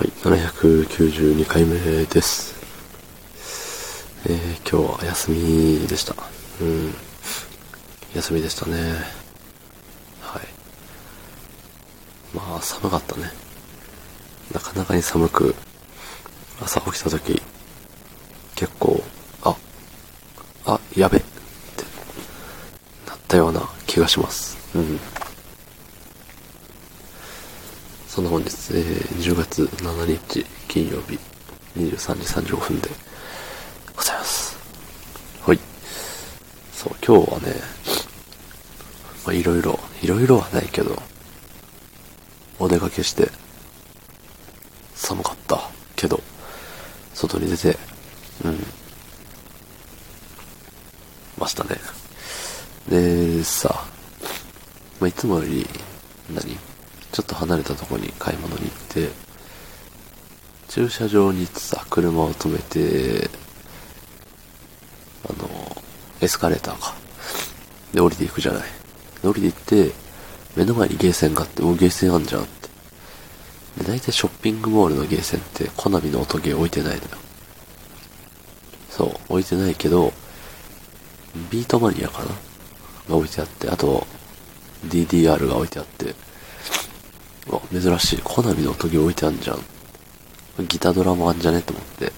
はい、792回目です。えー、今日は休みでした。うん。休みでしたね。はい。まあ、寒かったね。なかなかに寒く、朝起きた時、結構、あ、あ、やべって、なったような気がします。うん。そんな本日、えー、10月7日金曜日23時35分でございます。はい。そう、今日はね、まあ、いろいろ、いろいろはないけど、お出かけして、寒かったけど、外に出て、うん、ましたね。で、さ、まあ、いつもより、何？ちょっと離れたとこに買い物に行って、駐車場にさ、車を止めて、あの、エスカレーターか。で、降りていくじゃない。で降りていって、目の前にゲーセンがあって、おゲーセンあんじゃんって。で、大体ショッピングモールのゲーセンって、コナミの音ゲー置いてないのよ。そう、置いてないけど、ビートマニアかな？が置いてあって、あと、DDR が置いてあって、うわ、珍しい。コナミの音ゲー置いてあんじゃん。ギタードラムあんじゃねと思って、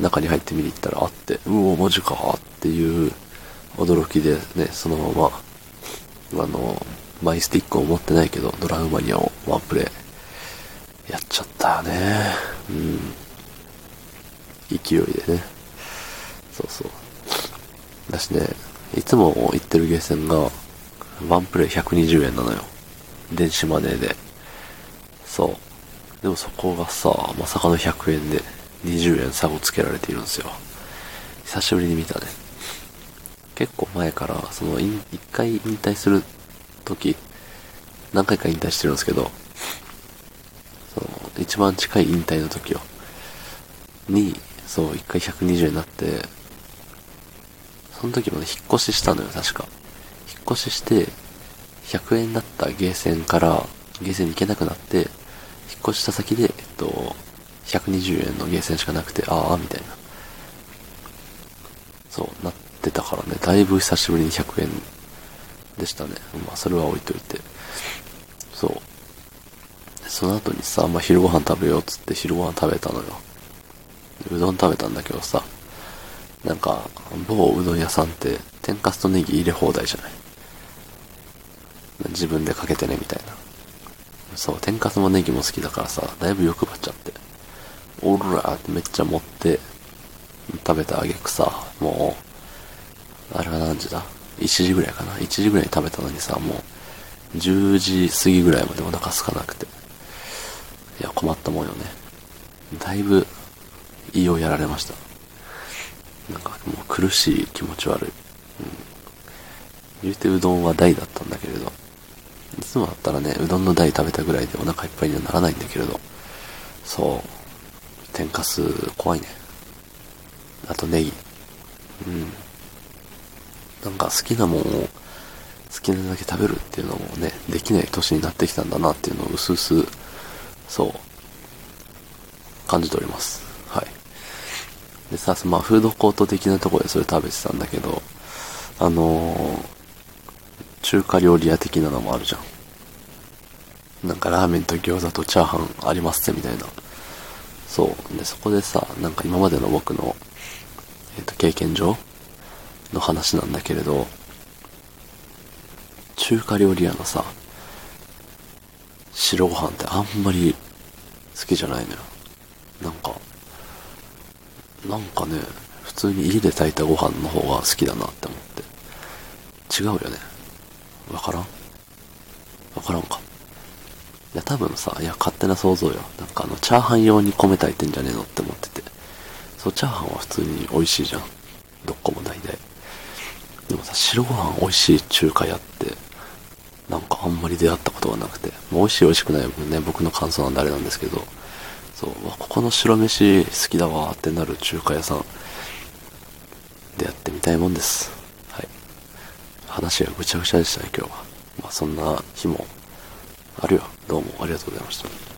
中に入って見に行ったらあって、うお、マジかっていう驚きでね、そのまま、あの、マイスティックを持ってないけど、ドラムマニアをワンプレイ、やっちゃったよね。うん。勢いでね。そうそう。だしね、いつも行ってるゲーセンが、ワンプレイ120円なのよ。電子マネーで。そう。でもそこがさ、まさかの100円で20円差をつけられているんですよ。久しぶりに見たね。結構前から、その、一回引退する時、何回か引退してるんですけど、その、一番近い引退の時よ。に、そう、一回120円になって、その時もね、引っ越ししたのよ、確か。引っ越しして、100円だったゲーセンから、ゲーセンに行けなくなって、越した先で、えっと、120円のゲーセンしかなくて、ああ、みたいな。そう、なってたからね、だいぶ久しぶりに100円でしたね。まあ、それは置いといて。そう。その後にさ、まあ、昼ご飯食べようっつって昼ご飯食べたのよ。うどん食べたんだけどさ、なんか、某うどん屋さんって、天かすとネギ入れ放題じゃない。自分でかけてね、みたいな。そう、天かすもネギも好きだからさ、だいぶ欲張っちゃって。おらーってめっちゃ持って、食べたあげくさ、もう、あれは何時だ ?1 時ぐらいかな ?1 時ぐらいに食べたのにさ、もう、10時過ぎぐらいまでお腹空かなくて。いや、困ったもんよね。だいぶ、胃をやられました。なんかもう苦しい気持ち悪い。うん。言うてうどんは大だったんだけれど、つもだったらね、うどんの大食べたぐらいでお腹いっぱいにはならないんだけれど、そう、天かす怖いね。あとネギ。うん。なんか好きなもんを好きなだけ食べるっていうのもね、できない年になってきたんだなっていうのをうすうす、そう、感じております。はい。でさ、まあ、フードコート的なところでそれ食べてたんだけど、あのー、中華料理屋的なのもあるじゃん。なんかラーメンと餃子とチャーハンありますみたいな。そう。で、そこでさ、なんか今までの僕の、えっ、と、経験上の話なんだけれど、中華料理屋のさ、白ご飯ってあんまり好きじゃないのよ。なんか、なんかね、普通に家で炊いたご飯の方が好きだなって思って。違うよね。わからんわからんか。いや、多分さ、いや、勝手な想像よ。なんかあの、チャーハン用に米炊いてんじゃねえのって思ってて。そう、チャーハンは普通に美味しいじゃん。どこも大体。でもさ、白ご飯美味しい中華屋って、なんかあんまり出会ったことがなくて。もう美味しい美味しくない分ね、僕の感想なんであれなんですけど、そう、わここの白飯好きだわーってなる中華屋さん、出会ってみたいもんです。はい。話がぐちゃぐちゃでしたね、今日は。まあ、そんな日もあるよ。どうもありがとうございました。